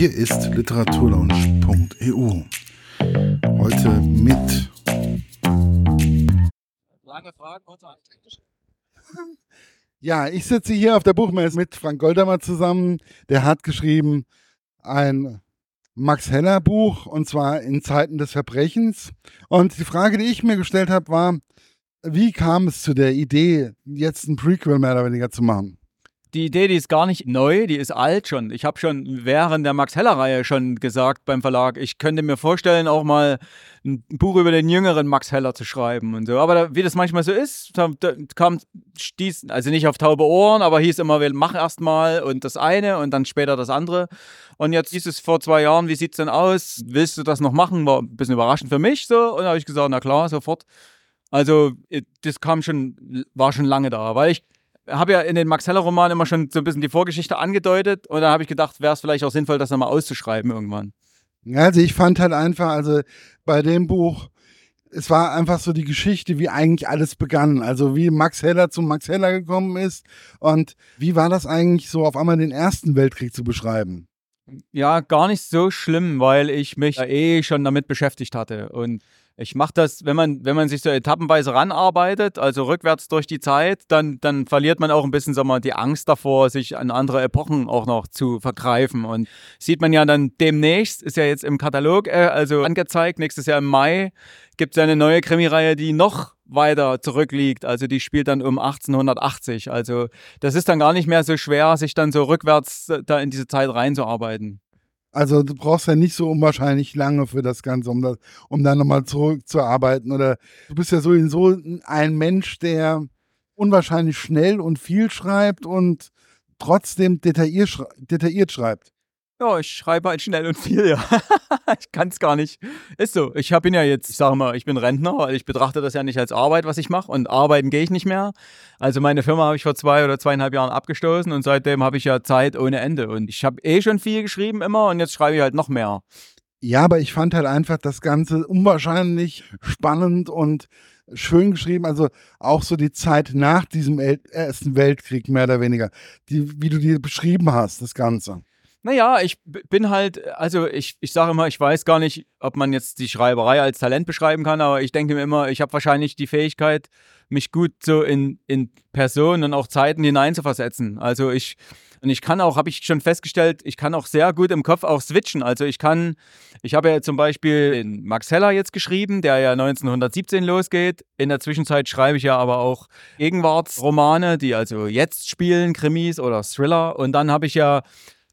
Hier ist literaturlaunch.eu. Heute mit. Lange Fragen, Antworten. Ja, ich sitze hier auf der Buchmesse mit Frank Goldamer zusammen. Der hat geschrieben ein Max Heller Buch und zwar in Zeiten des Verbrechens. Und die Frage, die ich mir gestellt habe, war, wie kam es zu der Idee, jetzt ein Prequel mehr oder weniger zu machen? Die Idee, die ist gar nicht neu, die ist alt schon. Ich habe schon während der Max Heller-Reihe schon gesagt beim Verlag, ich könnte mir vorstellen, auch mal ein Buch über den jüngeren Max Heller zu schreiben und so. Aber da, wie das manchmal so ist, da, da kam stieß, also nicht auf taube Ohren, aber hieß immer, machen erst mal und das eine und dann später das andere. Und jetzt hieß es vor zwei Jahren, wie sieht es denn aus? Willst du das noch machen? War ein bisschen überraschend für mich so. Und da habe ich gesagt, na klar, sofort. Also das kam schon, war schon lange da, weil ich habe ja in den Max Heller-Romanen immer schon so ein bisschen die Vorgeschichte angedeutet und da habe ich gedacht, wäre es vielleicht auch sinnvoll, das nochmal auszuschreiben irgendwann. Also ich fand halt einfach, also bei dem Buch, es war einfach so die Geschichte, wie eigentlich alles begann. Also wie Max Heller zum Max Heller gekommen ist und wie war das eigentlich so auf einmal den Ersten Weltkrieg zu beschreiben? Ja, gar nicht so schlimm, weil ich mich eh schon damit beschäftigt hatte und ich mache das, wenn man, wenn man sich so etappenweise ranarbeitet, also rückwärts durch die Zeit, dann, dann verliert man auch ein bisschen sag mal, die Angst davor, sich an andere Epochen auch noch zu vergreifen. Und sieht man ja dann demnächst, ist ja jetzt im Katalog, äh, also angezeigt, nächstes Jahr im Mai gibt es eine neue Krimireihe, die noch weiter zurückliegt. Also die spielt dann um 1880. Also das ist dann gar nicht mehr so schwer, sich dann so rückwärts da in diese Zeit reinzuarbeiten. Also du brauchst ja nicht so unwahrscheinlich lange für das Ganze, um, das, um dann nochmal zurückzuarbeiten. Oder du bist ja sowieso ein Mensch, der unwahrscheinlich schnell und viel schreibt und trotzdem detailliert schreibt. Ja, ich schreibe halt schnell und viel, ja. ich kann es gar nicht. Ist so. Ich bin ja jetzt, ich sage mal, ich bin Rentner, weil ich betrachte das ja nicht als Arbeit, was ich mache. Und arbeiten gehe ich nicht mehr. Also meine Firma habe ich vor zwei oder zweieinhalb Jahren abgestoßen und seitdem habe ich ja Zeit ohne Ende. Und ich habe eh schon viel geschrieben immer und jetzt schreibe ich halt noch mehr. Ja, aber ich fand halt einfach das Ganze unwahrscheinlich spannend und schön geschrieben. Also auch so die Zeit nach diesem Ersten Weltkrieg, mehr oder weniger. Die, wie du die beschrieben hast, das Ganze. Naja, ich bin halt, also ich, ich sage immer, ich weiß gar nicht, ob man jetzt die Schreiberei als Talent beschreiben kann, aber ich denke mir immer, ich habe wahrscheinlich die Fähigkeit, mich gut so in, in Personen und auch Zeiten hineinzuversetzen. Also ich, und ich kann auch, habe ich schon festgestellt, ich kann auch sehr gut im Kopf auch switchen. Also ich kann, ich habe ja zum Beispiel in Max Heller jetzt geschrieben, der ja 1917 losgeht. In der Zwischenzeit schreibe ich ja aber auch Gegenwartsromane, die also jetzt spielen, Krimis oder Thriller. Und dann habe ich ja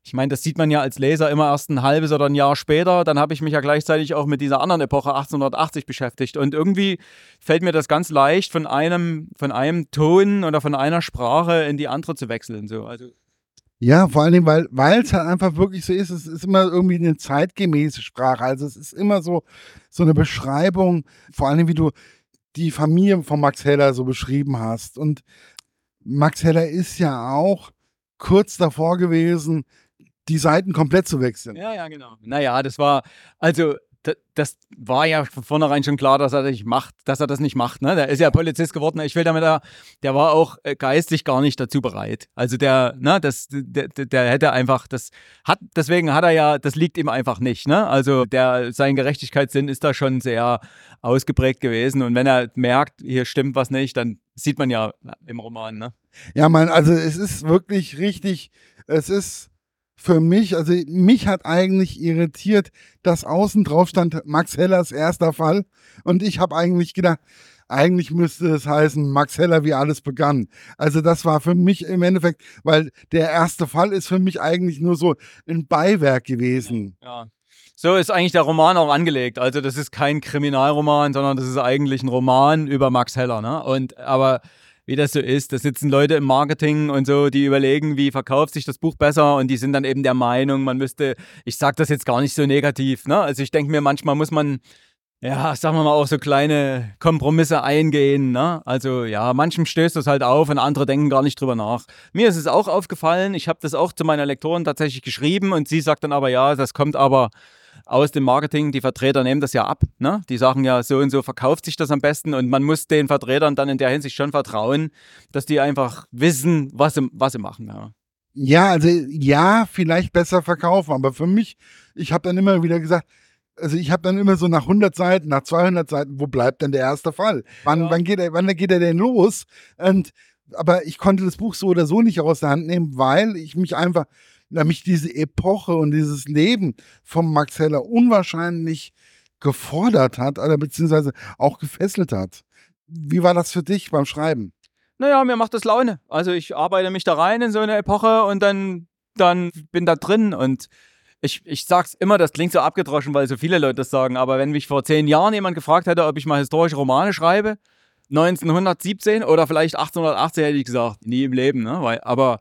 ich meine, das sieht man ja als Leser immer erst ein halbes oder ein Jahr später. Dann habe ich mich ja gleichzeitig auch mit dieser anderen Epoche 1880 beschäftigt. Und irgendwie fällt mir das ganz leicht, von einem, von einem Ton oder von einer Sprache in die andere zu wechseln. So. Also ja, vor allen Dingen, weil weil es halt einfach wirklich so ist, es ist immer irgendwie eine zeitgemäße Sprache. Also es ist immer so, so eine Beschreibung, vor allem wie du die Familie von Max Heller so beschrieben hast. Und Max Heller ist ja auch kurz davor gewesen, die Seiten komplett zu wechseln. Ja, ja, genau. Naja, das war, also das war ja von vornherein schon klar, dass er das nicht macht, dass er das nicht macht. Ne? Der ist ja Polizist geworden. Ich will damit, der war auch äh, geistig gar nicht dazu bereit. Also der, ne, das, der, der hätte einfach, das hat, deswegen hat er ja, das liegt ihm einfach nicht. Ne? Also der, sein Gerechtigkeitssinn ist da schon sehr ausgeprägt gewesen. Und wenn er merkt, hier stimmt was nicht, dann sieht man ja im Roman. Ne? Ja, man, also es ist wirklich richtig, es ist für mich, also mich hat eigentlich irritiert, dass außen drauf stand Max Hellers erster Fall. Und ich habe eigentlich gedacht, eigentlich müsste es heißen, Max Heller, wie alles begann. Also das war für mich im Endeffekt, weil der erste Fall ist für mich eigentlich nur so ein Beiwerk gewesen. Ja. So ist eigentlich der Roman auch angelegt. Also das ist kein Kriminalroman, sondern das ist eigentlich ein Roman über Max Heller. Ne? Und aber wie das so ist. Da sitzen Leute im Marketing und so, die überlegen, wie verkauft sich das Buch besser und die sind dann eben der Meinung, man müsste, ich sage das jetzt gar nicht so negativ, ne? Also ich denke mir, manchmal muss man ja, sagen wir mal, auch so kleine Kompromisse eingehen. Ne? Also ja, manchem stößt das halt auf und andere denken gar nicht drüber nach. Mir ist es auch aufgefallen, ich habe das auch zu meiner Lektorin tatsächlich geschrieben und sie sagt dann aber, ja, das kommt aber aus dem Marketing, die Vertreter nehmen das ja ab. Ne? Die sagen ja, so und so verkauft sich das am besten und man muss den Vertretern dann in der Hinsicht schon vertrauen, dass die einfach wissen, was sie, was sie machen. Ja. Ja, also ja, vielleicht besser verkaufen, aber für mich, ich habe dann immer wieder gesagt, also ich habe dann immer so nach 100 Seiten, nach 200 Seiten, wo bleibt denn der erste Fall? Wann, ja. wann, geht, er, wann geht er denn los? Und, aber ich konnte das Buch so oder so nicht aus der Hand nehmen, weil ich mich einfach, mich diese Epoche und dieses Leben vom Max Heller unwahrscheinlich gefordert hat, oder beziehungsweise auch gefesselt hat. Wie war das für dich beim Schreiben? Naja, mir macht das Laune. Also ich arbeite mich da rein in so eine Epoche und dann, dann bin da drin und ich, ich sag's immer, das klingt so abgedroschen, weil so viele Leute das sagen, aber wenn mich vor zehn Jahren jemand gefragt hätte, ob ich mal historische Romane schreibe, 1917 oder vielleicht 1880 hätte ich gesagt, nie im Leben, ne? Weil, aber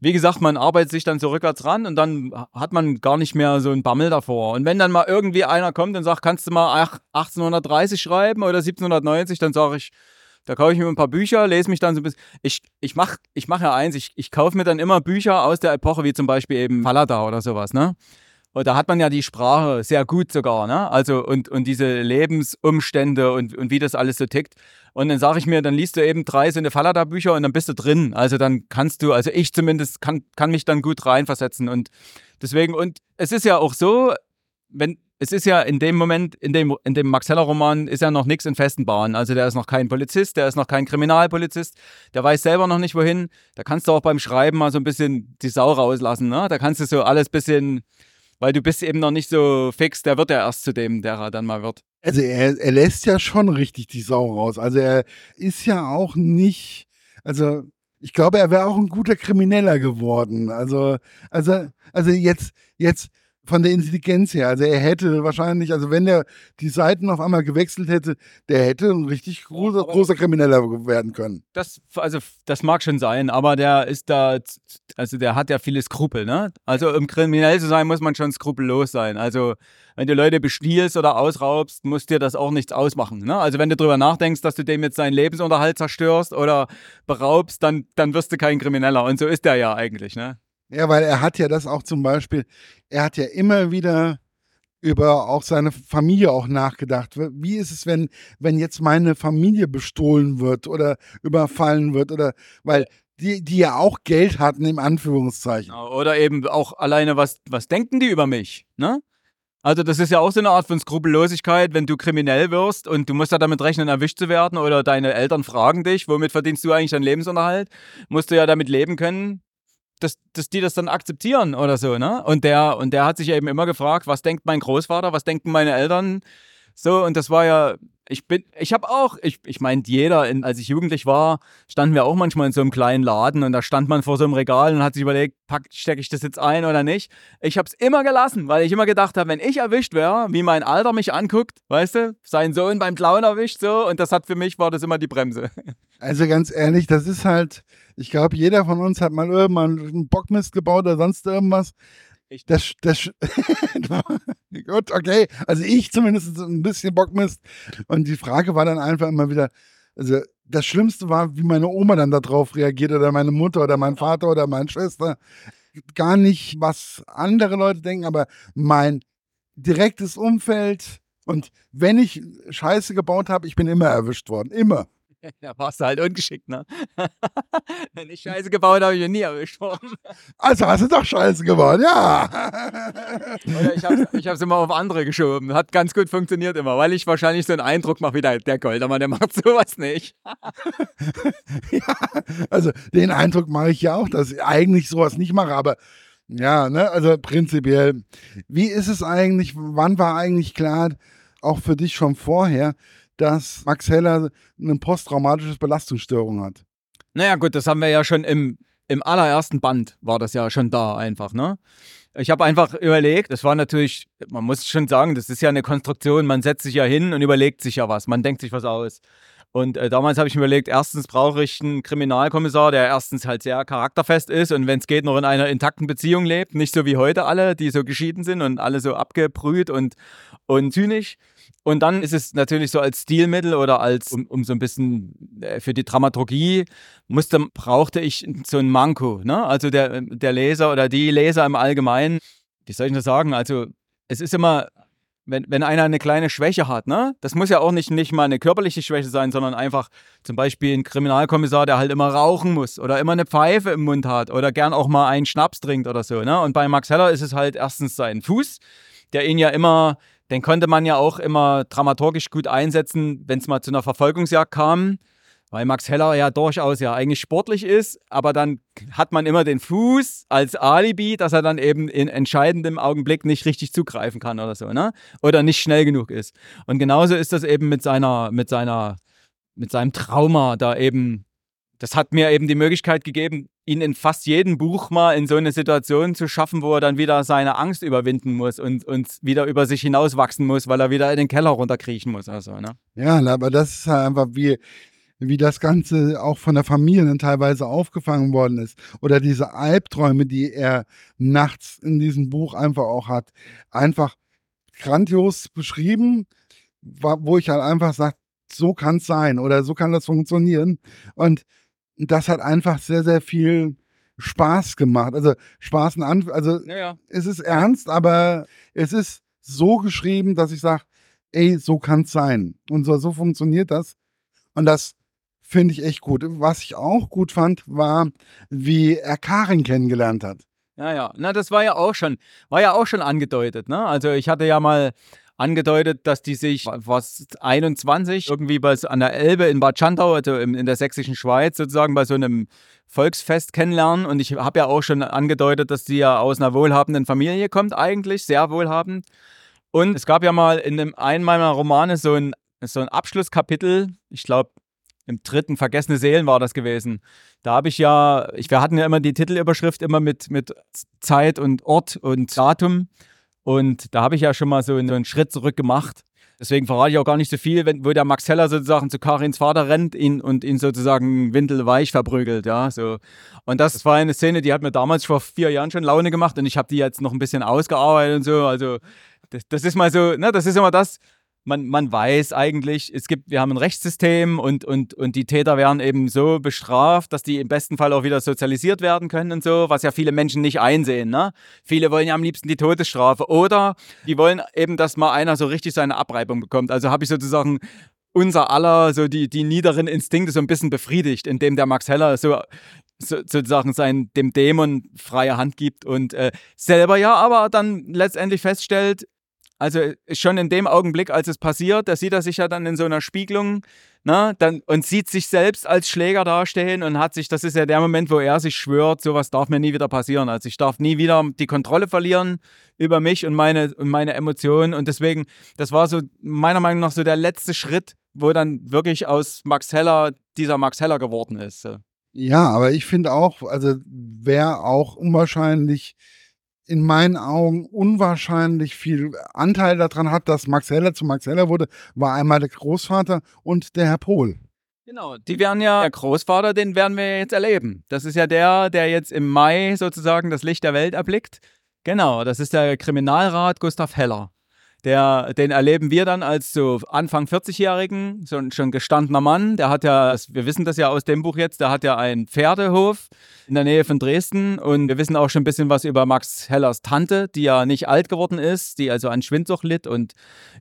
wie gesagt, man arbeitet sich dann so rückwärts ran und dann hat man gar nicht mehr so einen Bammel davor. Und wenn dann mal irgendwie einer kommt und sagt, kannst du mal 1830 schreiben oder 1790, dann sage ich, da kaufe ich mir ein paar Bücher, lese mich dann so ein bisschen. Ich, ich mache ich mach ja eins, ich, ich kaufe mir dann immer Bücher aus der Epoche, wie zum Beispiel eben Fallada oder sowas, ne? Und da hat man ja die Sprache sehr gut sogar, ne? Also und, und diese Lebensumstände und, und wie das alles so tickt. Und dann sage ich mir, dann liest du eben drei so eine Fallada-Bücher und dann bist du drin. Also dann kannst du, also ich zumindest kann, kann mich dann gut reinversetzen. Und deswegen, und es ist ja auch so, wenn, es ist ja in dem Moment, in dem, in dem Max Heller-Roman ist ja noch nichts in festen Bahnen. Also der ist noch kein Polizist, der ist noch kein Kriminalpolizist, der weiß selber noch nicht wohin. Da kannst du auch beim Schreiben mal so ein bisschen die Sau rauslassen. Ne? Da kannst du so alles bisschen, weil du bist eben noch nicht so fix, der wird ja erst zu dem, der er dann mal wird. Also er, er lässt ja schon richtig die Sau raus. Also er ist ja auch nicht, also ich glaube, er wäre auch ein guter Krimineller geworden. Also, also, also jetzt, jetzt von der Intelligenz her. Also er hätte wahrscheinlich, also wenn er die Seiten auf einmal gewechselt hätte, der hätte ein richtig großer, großer Krimineller werden können. Das, also das mag schon sein, aber der ist da, also der hat ja viele Skrupel, ne? Also um kriminell zu sein, muss man schon skrupellos sein. Also wenn du Leute bestiehlst oder ausraubst, muss dir das auch nichts ausmachen. Ne? Also wenn du darüber nachdenkst, dass du dem jetzt seinen Lebensunterhalt zerstörst oder beraubst, dann, dann wirst du kein Krimineller. Und so ist der ja eigentlich, ne? Ja, weil er hat ja das auch zum Beispiel, er hat ja immer wieder über auch seine Familie auch nachgedacht. Wie ist es, wenn, wenn jetzt meine Familie bestohlen wird oder überfallen wird oder weil die, die ja auch Geld hatten, im Anführungszeichen. Oder eben auch alleine, was, was denken die über mich? Ne? Also das ist ja auch so eine Art von Skrupellosigkeit, wenn du kriminell wirst und du musst ja damit rechnen, erwischt zu werden oder deine Eltern fragen dich, womit verdienst du eigentlich deinen Lebensunterhalt? Musst du ja damit leben können, dass, dass die das dann akzeptieren oder so, ne? Und der, und der hat sich eben immer gefragt, was denkt mein Großvater, was denken meine Eltern? So, und das war ja, ich bin, ich habe auch, ich, ich meine, jeder, in, als ich jugendlich war, standen wir auch manchmal in so einem kleinen Laden und da stand man vor so einem Regal und hat sich überlegt, stecke ich das jetzt ein oder nicht. Ich habe es immer gelassen, weil ich immer gedacht habe, wenn ich erwischt wäre, wie mein Alter mich anguckt, weißt du, sein Sohn beim Clown erwischt, so, und das hat für mich, war das immer die Bremse. Also ganz ehrlich, das ist halt, ich glaube, jeder von uns hat mal irgendwann einen Bockmist gebaut oder sonst irgendwas. Ich das, das, gut, okay. Also ich zumindest ein bisschen Bockmist. Und die Frage war dann einfach immer wieder, also das Schlimmste war, wie meine Oma dann darauf reagiert oder meine Mutter oder mein Vater oder meine Schwester. Gar nicht, was andere Leute denken, aber mein direktes Umfeld. Und wenn ich Scheiße gebaut habe, ich bin immer erwischt worden. Immer. Da warst du halt ungeschickt, ne? Wenn ich Scheiße gebaut habe, ich bin nie erwischt worden. Also hast du doch Scheiße gebaut, ja. Oder ich habe hab's immer auf andere geschoben. Hat ganz gut funktioniert immer, weil ich wahrscheinlich so einen Eindruck mache wie der, der Goldermann, der macht sowas nicht. ja, also den Eindruck mache ich ja auch, dass ich eigentlich sowas nicht mache, aber ja, ne, also prinzipiell. Wie ist es eigentlich, wann war eigentlich klar, auch für dich schon vorher, dass Max Heller eine posttraumatische Belastungsstörung hat. Naja, gut, das haben wir ja schon im, im allerersten Band, war das ja schon da einfach, ne? Ich habe einfach überlegt, das war natürlich, man muss schon sagen, das ist ja eine Konstruktion, man setzt sich ja hin und überlegt sich ja was, man denkt sich was aus. Und äh, damals habe ich mir überlegt, erstens brauche ich einen Kriminalkommissar, der erstens halt sehr charakterfest ist und wenn es geht, noch in einer intakten Beziehung lebt. Nicht so wie heute alle, die so geschieden sind und alle so abgebrüht und, und zynisch. Und dann ist es natürlich so als Stilmittel oder als, um, um so ein bisschen äh, für die Dramaturgie, musste, brauchte ich so ein Manko. Ne? Also der, der Leser oder die Leser im Allgemeinen, wie soll ich das sagen? Also es ist immer, wenn, wenn einer eine kleine Schwäche hat, ne? Das muss ja auch nicht, nicht mal eine körperliche Schwäche sein, sondern einfach zum Beispiel ein Kriminalkommissar, der halt immer rauchen muss oder immer eine Pfeife im Mund hat oder gern auch mal einen Schnaps trinkt oder so, ne? Und bei Max Heller ist es halt erstens sein Fuß, der ihn ja immer, den konnte man ja auch immer dramaturgisch gut einsetzen, wenn es mal zu einer Verfolgungsjagd kam weil Max Heller ja durchaus ja eigentlich sportlich ist, aber dann hat man immer den Fuß als Alibi, dass er dann eben in entscheidendem Augenblick nicht richtig zugreifen kann oder so, ne? Oder nicht schnell genug ist. Und genauso ist das eben mit seiner, mit seiner, mit seinem Trauma da eben. Das hat mir eben die Möglichkeit gegeben, ihn in fast jedem Buch mal in so eine Situation zu schaffen, wo er dann wieder seine Angst überwinden muss und, und wieder über sich hinauswachsen muss, weil er wieder in den Keller runterkriechen muss. Also, ne? Ja, aber das ist halt einfach wie, wie das Ganze auch von der Familie dann teilweise aufgefangen worden ist. Oder diese Albträume, die er nachts in diesem Buch einfach auch hat. Einfach grandios beschrieben, wo ich halt einfach sage, so kann es sein oder so kann das funktionieren. Und das hat einfach sehr, sehr viel Spaß gemacht. Also Spaß in Anf also ja, ja. es ist ernst, aber es ist so geschrieben, dass ich sage, ey, so kann es sein. Und so, so funktioniert das. Und das finde ich echt gut. Was ich auch gut fand, war, wie er Karin kennengelernt hat. Ja, ja. Na, das war ja auch schon, war ja auch schon angedeutet, ne? Also ich hatte ja mal angedeutet, dass die sich was 21 irgendwie bei, an der Elbe in Bad Schandau, also in, in der sächsischen Schweiz sozusagen bei so einem Volksfest kennenlernen. Und ich habe ja auch schon angedeutet, dass die ja aus einer wohlhabenden Familie kommt, eigentlich, sehr wohlhabend. Und es gab ja mal in einem, einem meiner Romane so ein, so ein Abschlusskapitel, ich glaube, im dritten Vergessene Seelen war das gewesen. Da habe ich ja, ich, wir hatten ja immer die Titelüberschrift immer mit, mit Zeit und Ort und Datum. Und da habe ich ja schon mal so einen, so einen Schritt zurück gemacht. Deswegen verrate ich auch gar nicht so viel, wenn, wo der Max Heller sozusagen zu Karins Vater rennt ihn, und ihn sozusagen windelweich verprügelt, ja, so. Und das war eine Szene, die hat mir damals vor vier Jahren schon Laune gemacht und ich habe die jetzt noch ein bisschen ausgearbeitet und so, also das, das ist mal so, ne, das ist immer das, man, man weiß eigentlich, es gibt, wir haben ein Rechtssystem und, und, und die Täter werden eben so bestraft, dass die im besten Fall auch wieder sozialisiert werden können und so, was ja viele Menschen nicht einsehen. Ne? Viele wollen ja am liebsten die Todesstrafe oder die wollen eben, dass mal einer so richtig seine Abreibung bekommt. Also habe ich sozusagen unser aller, so die, die niederen Instinkte so ein bisschen befriedigt, indem der Max Heller so so, sozusagen sein, dem Dämon freie Hand gibt und äh, selber ja aber dann letztendlich feststellt, also schon in dem Augenblick, als es passiert, da sieht er sich ja dann in so einer Spiegelung ne, dann, und sieht sich selbst als Schläger dastehen und hat sich, das ist ja der Moment, wo er sich schwört, sowas darf mir nie wieder passieren. Also ich darf nie wieder die Kontrolle verlieren über mich und meine, und meine Emotionen. Und deswegen, das war so meiner Meinung nach so der letzte Schritt, wo dann wirklich aus Max Heller dieser Max Heller geworden ist. Ja, aber ich finde auch, also wäre auch unwahrscheinlich in meinen Augen unwahrscheinlich viel Anteil daran hat, dass Max Heller zu Max Heller wurde, war einmal der Großvater und der Herr Pohl. Genau, die werden ja, der Großvater, den werden wir jetzt erleben. Das ist ja der, der jetzt im Mai sozusagen das Licht der Welt erblickt. Genau, das ist der Kriminalrat Gustav Heller. Der, den erleben wir dann als so Anfang 40-Jährigen, so ein schon gestandener Mann. Der hat ja, wir wissen das ja aus dem Buch jetzt, der hat ja einen Pferdehof in der Nähe von Dresden. Und wir wissen auch schon ein bisschen was über Max Hellers Tante, die ja nicht alt geworden ist, die also an Schwindsucht litt. Und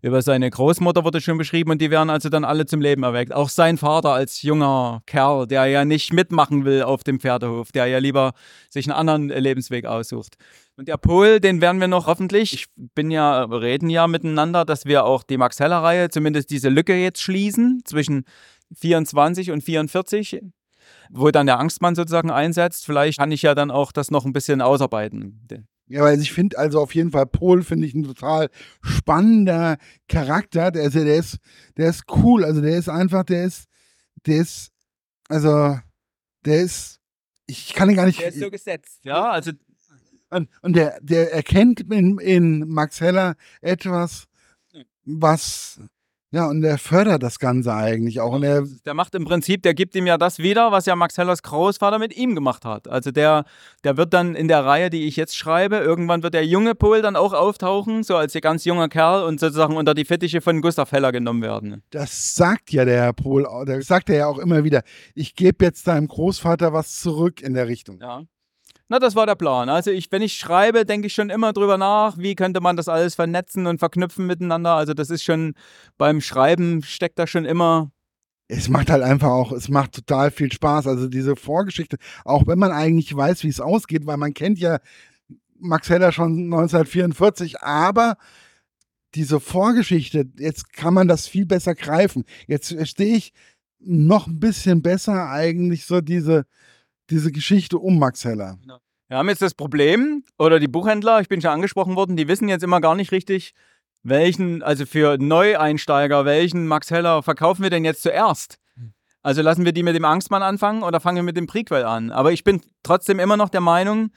über seine Großmutter wurde schon beschrieben und die werden also dann alle zum Leben erweckt. Auch sein Vater als junger Kerl, der ja nicht mitmachen will auf dem Pferdehof, der ja lieber sich einen anderen Lebensweg aussucht. Und der Pol, den werden wir noch hoffentlich, ich bin ja, reden ja miteinander, dass wir auch die Max Heller-Reihe, zumindest diese Lücke jetzt schließen zwischen 24 und 44, wo dann der Angstmann sozusagen einsetzt. Vielleicht kann ich ja dann auch das noch ein bisschen ausarbeiten. Ja, weil ich finde also auf jeden Fall Pol finde ich ein total spannender Charakter. Der ist, der ist, der ist cool. Also der ist einfach, der ist, der ist, also der ist, ich kann ihn gar nicht. Der ist so gesetzt, ja. Also und, und der, der erkennt in, in Max Heller etwas, was ja, und der fördert das Ganze eigentlich auch. Und der, der macht im Prinzip, der gibt ihm ja das wieder, was ja Max Hellers Großvater mit ihm gemacht hat. Also der, der wird dann in der Reihe, die ich jetzt schreibe, irgendwann wird der junge Pol dann auch auftauchen, so als ganz junger Kerl und sozusagen unter die Fittiche von Gustav Heller genommen werden. Das sagt ja der Herr Pol, das sagt er ja auch immer wieder. Ich gebe jetzt deinem Großvater was zurück in der Richtung. Ja. Na, das war der Plan. Also ich, wenn ich schreibe, denke ich schon immer drüber nach, wie könnte man das alles vernetzen und verknüpfen miteinander. Also das ist schon beim Schreiben steckt da schon immer. Es macht halt einfach auch, es macht total viel Spaß. Also diese Vorgeschichte, auch wenn man eigentlich weiß, wie es ausgeht, weil man kennt ja Max Heller schon 1944, aber diese Vorgeschichte, jetzt kann man das viel besser greifen. Jetzt verstehe ich noch ein bisschen besser eigentlich so diese, diese Geschichte um Max Heller. Wir haben jetzt das Problem, oder die Buchhändler, ich bin schon angesprochen worden, die wissen jetzt immer gar nicht richtig, welchen, also für Neueinsteiger, welchen Max Heller verkaufen wir denn jetzt zuerst? Also lassen wir die mit dem Angstmann anfangen oder fangen wir mit dem Prequel an? Aber ich bin trotzdem immer noch der Meinung,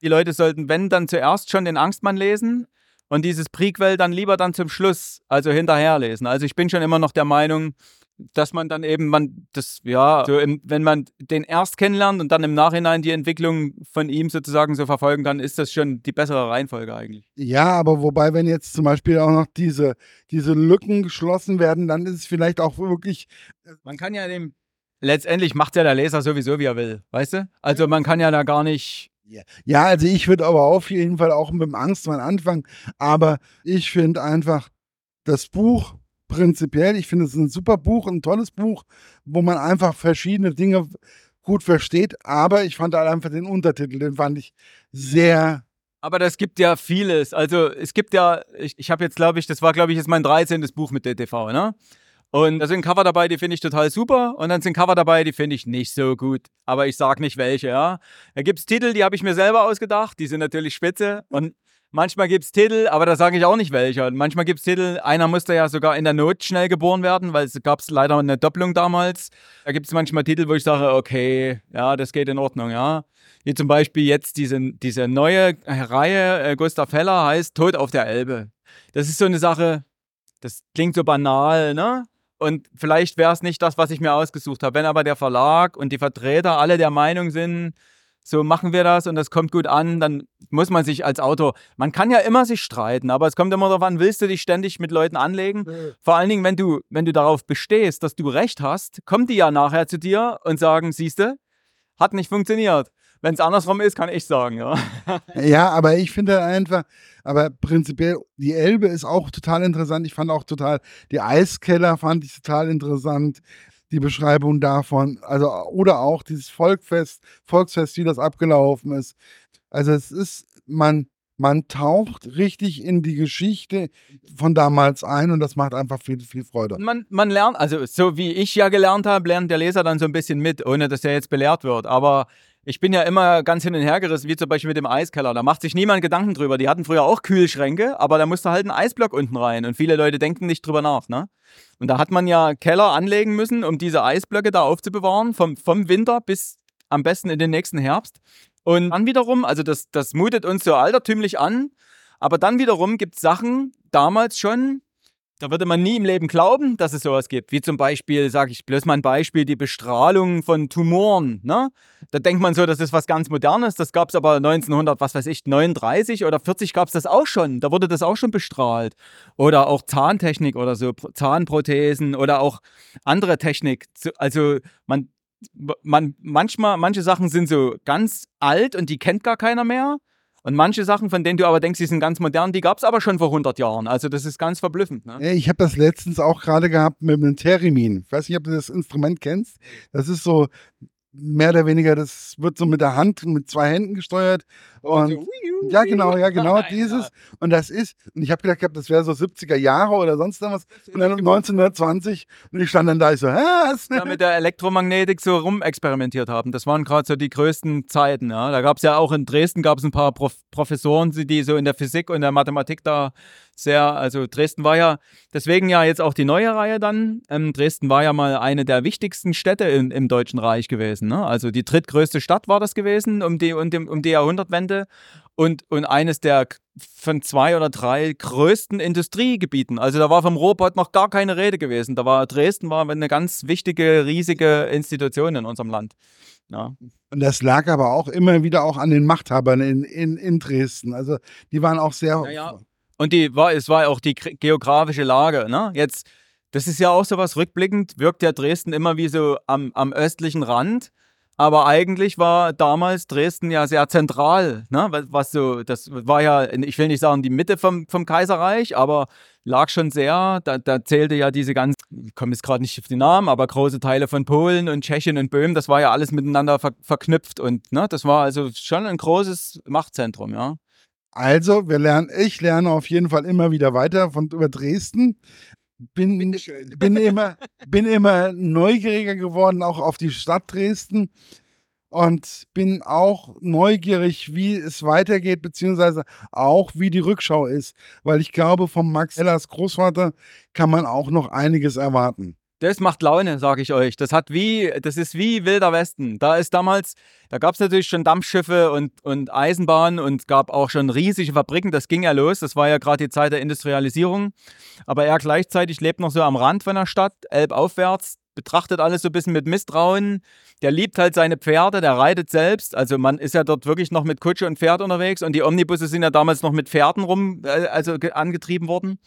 die Leute sollten, wenn, dann zuerst schon den Angstmann lesen und dieses Prequel dann lieber dann zum Schluss, also hinterher lesen. Also ich bin schon immer noch der Meinung, dass man dann eben, man das, ja, so im, wenn man den erst kennenlernt und dann im Nachhinein die Entwicklung von ihm sozusagen so verfolgen kann, ist das schon die bessere Reihenfolge eigentlich. Ja, aber wobei, wenn jetzt zum Beispiel auch noch diese, diese Lücken geschlossen werden, dann ist es vielleicht auch wirklich. Äh, man kann ja dem, letztendlich macht ja der Leser sowieso, wie er will, weißt du? Also man kann ja da gar nicht. Ja, also ich würde aber auf jeden Fall auch mit dem Angstmann anfangen, aber ich finde einfach, das Buch prinzipiell, ich finde es ein super Buch, ein tolles Buch, wo man einfach verschiedene Dinge gut versteht, aber ich fand halt einfach den Untertitel, den fand ich sehr. Aber das gibt ja vieles. Also es gibt ja, ich, ich habe jetzt, glaube ich, das war, glaube ich, jetzt mein 13. Buch mit DTV, ne? Und da sind Cover dabei, die finde ich total super. Und dann sind Cover dabei, die finde ich nicht so gut. Aber ich sage nicht welche, ja. Da gibt es Titel, die habe ich mir selber ausgedacht. Die sind natürlich spitze. Und Manchmal gibt es Titel, aber da sage ich auch nicht welcher. Manchmal gibt es Titel, einer musste ja sogar in der Not schnell geboren werden, weil es gab leider eine Doppelung damals. Da gibt es manchmal Titel, wo ich sage, okay, ja, das geht in Ordnung, ja. Wie zum Beispiel jetzt diese, diese neue Reihe, äh, Gustav Heller heißt Tod auf der Elbe. Das ist so eine Sache, das klingt so banal, ne? Und vielleicht wäre es nicht das, was ich mir ausgesucht habe. Wenn aber der Verlag und die Vertreter alle der Meinung sind, so machen wir das und das kommt gut an, dann muss man sich als Autor, man kann ja immer sich streiten, aber es kommt immer darauf an, willst du dich ständig mit Leuten anlegen? Vor allen Dingen, wenn du, wenn du darauf bestehst, dass du recht hast, kommen die ja nachher zu dir und sagen, siehste, hat nicht funktioniert. Wenn es andersrum ist, kann ich sagen, ja. ja, aber ich finde einfach, aber prinzipiell, die Elbe ist auch total interessant. Ich fand auch total, die Eiskeller fand ich total interessant die Beschreibung davon. Also, oder auch dieses Volkfest, Volksfest, wie das abgelaufen ist. Also es ist, man, man taucht richtig in die Geschichte von damals ein und das macht einfach viel, viel Freude. Man, man lernt, also so wie ich ja gelernt habe, lernt der Leser dann so ein bisschen mit, ohne dass er jetzt belehrt wird. Aber ich bin ja immer ganz hin und her gerissen, wie zum Beispiel mit dem Eiskeller. Da macht sich niemand Gedanken drüber. Die hatten früher auch Kühlschränke, aber da musste halt ein Eisblock unten rein. Und viele Leute denken nicht drüber nach. Ne? Und da hat man ja Keller anlegen müssen, um diese Eisblöcke da aufzubewahren, vom, vom Winter bis am besten in den nächsten Herbst. Und dann wiederum, also das, das mutet uns so altertümlich an, aber dann wiederum gibt es Sachen damals schon, da würde man nie im Leben glauben, dass es sowas gibt. Wie zum Beispiel, sage ich bloß mal ein Beispiel, die Bestrahlung von Tumoren. Ne? Da denkt man so, das ist was ganz Modernes. Das gab es aber 1900, was weiß ich, 39 oder 40 gab es das auch schon. Da wurde das auch schon bestrahlt. Oder auch Zahntechnik oder so, Zahnprothesen oder auch andere Technik. Also man, man, manchmal, manche Sachen sind so ganz alt und die kennt gar keiner mehr. Und manche Sachen, von denen du aber denkst, die sind ganz modern, die gab es aber schon vor 100 Jahren. Also das ist ganz verblüffend. Ne? Ich habe das letztens auch gerade gehabt mit einem Therimin. Ich weiß nicht, ob du das Instrument kennst. Das ist so mehr oder weniger, das wird so mit der Hand, mit zwei Händen gesteuert. Und also, ja, genau, ja, genau, dieses. Und das ist, und ich habe gedacht, das wäre so 70er Jahre oder sonst was. Und dann 1920 und ich stand dann da, ich so, hä? Ja, mit der Elektromagnetik so rumexperimentiert haben. Das waren gerade so die größten Zeiten. Ja. Da gab es ja auch in Dresden gab es ein paar Prof Professoren, die so in der Physik und der Mathematik da sehr, also Dresden war ja, deswegen ja jetzt auch die neue Reihe dann. Ähm, Dresden war ja mal eine der wichtigsten Städte in, im Deutschen Reich gewesen. Ne? Also die drittgrößte Stadt war das gewesen um die, um die, um die Jahrhundertwende und, und eines der von zwei oder drei größten Industriegebieten. Also da war vom Robot noch gar keine Rede gewesen. Da war Dresden war eine ganz wichtige, riesige Institution in unserem Land. Ja. Und das lag aber auch immer wieder auch an den Machthabern in, in, in Dresden. Also die waren auch sehr. Naja, und die war, es war auch die geografische Lage. Ne? Jetzt, das ist ja auch so was rückblickend, wirkt ja Dresden immer wie so am, am östlichen Rand. Aber eigentlich war damals Dresden ja sehr zentral, ne? was, was so, das war ja, ich will nicht sagen die Mitte vom, vom Kaiserreich, aber lag schon sehr, da, da zählte ja diese ganzen, ich komme jetzt gerade nicht auf die Namen, aber große Teile von Polen und Tschechien und Böhmen, das war ja alles miteinander ver verknüpft und ne, das war also schon ein großes Machtzentrum, ja. Also, wir lernen, ich lerne auf jeden Fall immer wieder weiter von über Dresden bin, bin, immer, bin immer neugieriger geworden, auch auf die Stadt Dresden. Und bin auch neugierig, wie es weitergeht, beziehungsweise auch, wie die Rückschau ist. Weil ich glaube, vom Max Ellers Großvater kann man auch noch einiges erwarten. Das macht Laune, sage ich euch. Das hat wie, das ist wie Wilder Westen. Da ist damals, da gab es natürlich schon Dampfschiffe und, und Eisenbahnen und gab auch schon riesige Fabriken. Das ging ja los. Das war ja gerade die Zeit der Industrialisierung. Aber er gleichzeitig lebt noch so am Rand von der Stadt, elbaufwärts, betrachtet alles so ein bisschen mit Misstrauen. Der liebt halt seine Pferde, der reitet selbst. Also man ist ja dort wirklich noch mit Kutsche und Pferd unterwegs und die Omnibusse sind ja damals noch mit Pferden rum, äh, also angetrieben worden.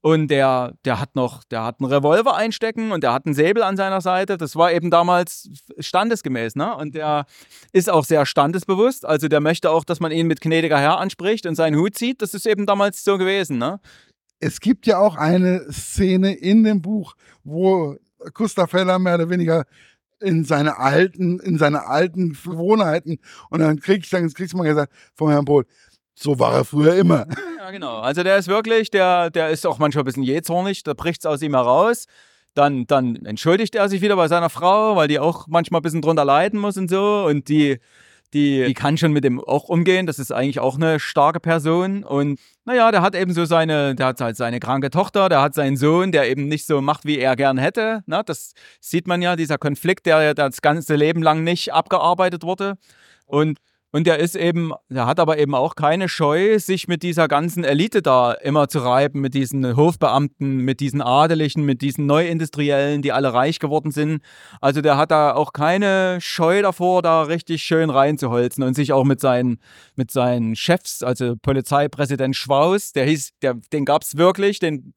Und der, der hat noch, der hat einen Revolver einstecken und der hat einen Säbel an seiner Seite. Das war eben damals standesgemäß, ne? Und der ist auch sehr standesbewusst. Also der möchte auch, dass man ihn mit gnädiger Herr anspricht und seinen Hut zieht. Das ist eben damals so gewesen, ne? Es gibt ja auch eine Szene in dem Buch, wo Gustav Heller mehr oder weniger in seine alten, in seine alten Gewohnheiten. Und dann krieg ich dann kriegst du mal gesagt vom Herrn Pohl, so war er früher immer. Ja, genau. Also der ist wirklich, der, der ist auch manchmal ein bisschen jähzornig, da bricht es aus ihm heraus. Dann, dann entschuldigt er sich wieder bei seiner Frau, weil die auch manchmal ein bisschen drunter leiden muss und so. Und die, die, die kann schon mit dem auch umgehen. Das ist eigentlich auch eine starke Person. Und naja, der hat eben so seine, der hat halt seine kranke Tochter, der hat seinen Sohn, der eben nicht so macht, wie er gern hätte. Na, das sieht man ja, dieser Konflikt, der das ganze Leben lang nicht abgearbeitet wurde. Und und der ist eben, der hat aber eben auch keine Scheu, sich mit dieser ganzen Elite da immer zu reiben, mit diesen Hofbeamten, mit diesen Adeligen, mit diesen Neuindustriellen, die alle reich geworden sind. Also der hat da auch keine Scheu davor, da richtig schön reinzuholzen und sich auch mit seinen, mit seinen Chefs, also Polizeipräsident Schwaus, der hieß, der, den gab es wirklich, den,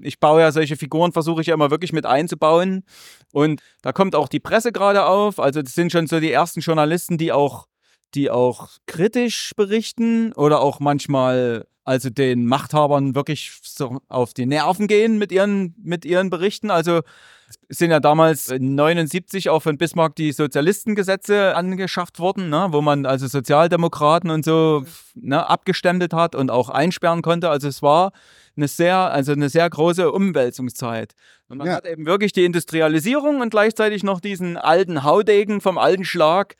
ich baue ja solche Figuren, versuche ich ja immer wirklich mit einzubauen. Und da kommt auch die Presse gerade auf. Also das sind schon so die ersten Journalisten, die auch die auch kritisch berichten oder auch manchmal also den Machthabern wirklich so auf die Nerven gehen mit ihren, mit ihren Berichten. Also sind ja damals 79 auch von Bismarck die Sozialistengesetze angeschafft worden, ne, wo man also Sozialdemokraten und so ne, abgestempelt hat und auch einsperren konnte. Also es war eine sehr, also eine sehr große Umwälzungszeit. Und man ja. hat eben wirklich die Industrialisierung und gleichzeitig noch diesen alten Haudegen vom alten Schlag,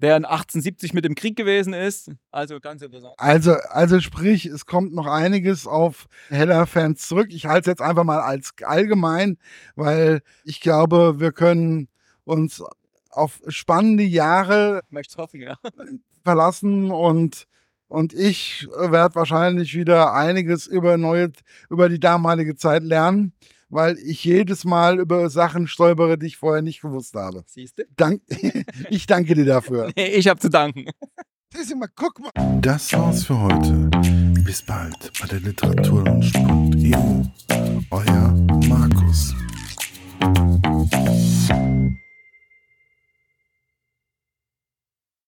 der in 1870 mit dem Krieg gewesen ist. Also ganz interessant. Also, also sprich, es kommt noch einiges auf Heller-Fans zurück. Ich halte es jetzt einfach mal als allgemein, weil ich glaube, wir können uns auf spannende Jahre hoffen, ja. verlassen und und ich werde wahrscheinlich wieder einiges über neue, über die damalige Zeit lernen weil ich jedes Mal über Sachen stolpere, die ich vorher nicht gewusst habe. Siehst du? Dank ich danke dir dafür. Nee, ich habe zu danken. Das, mal, guck mal. das war's für heute. Bis bald bei der Literaturlaunch.eu. Euer Markus.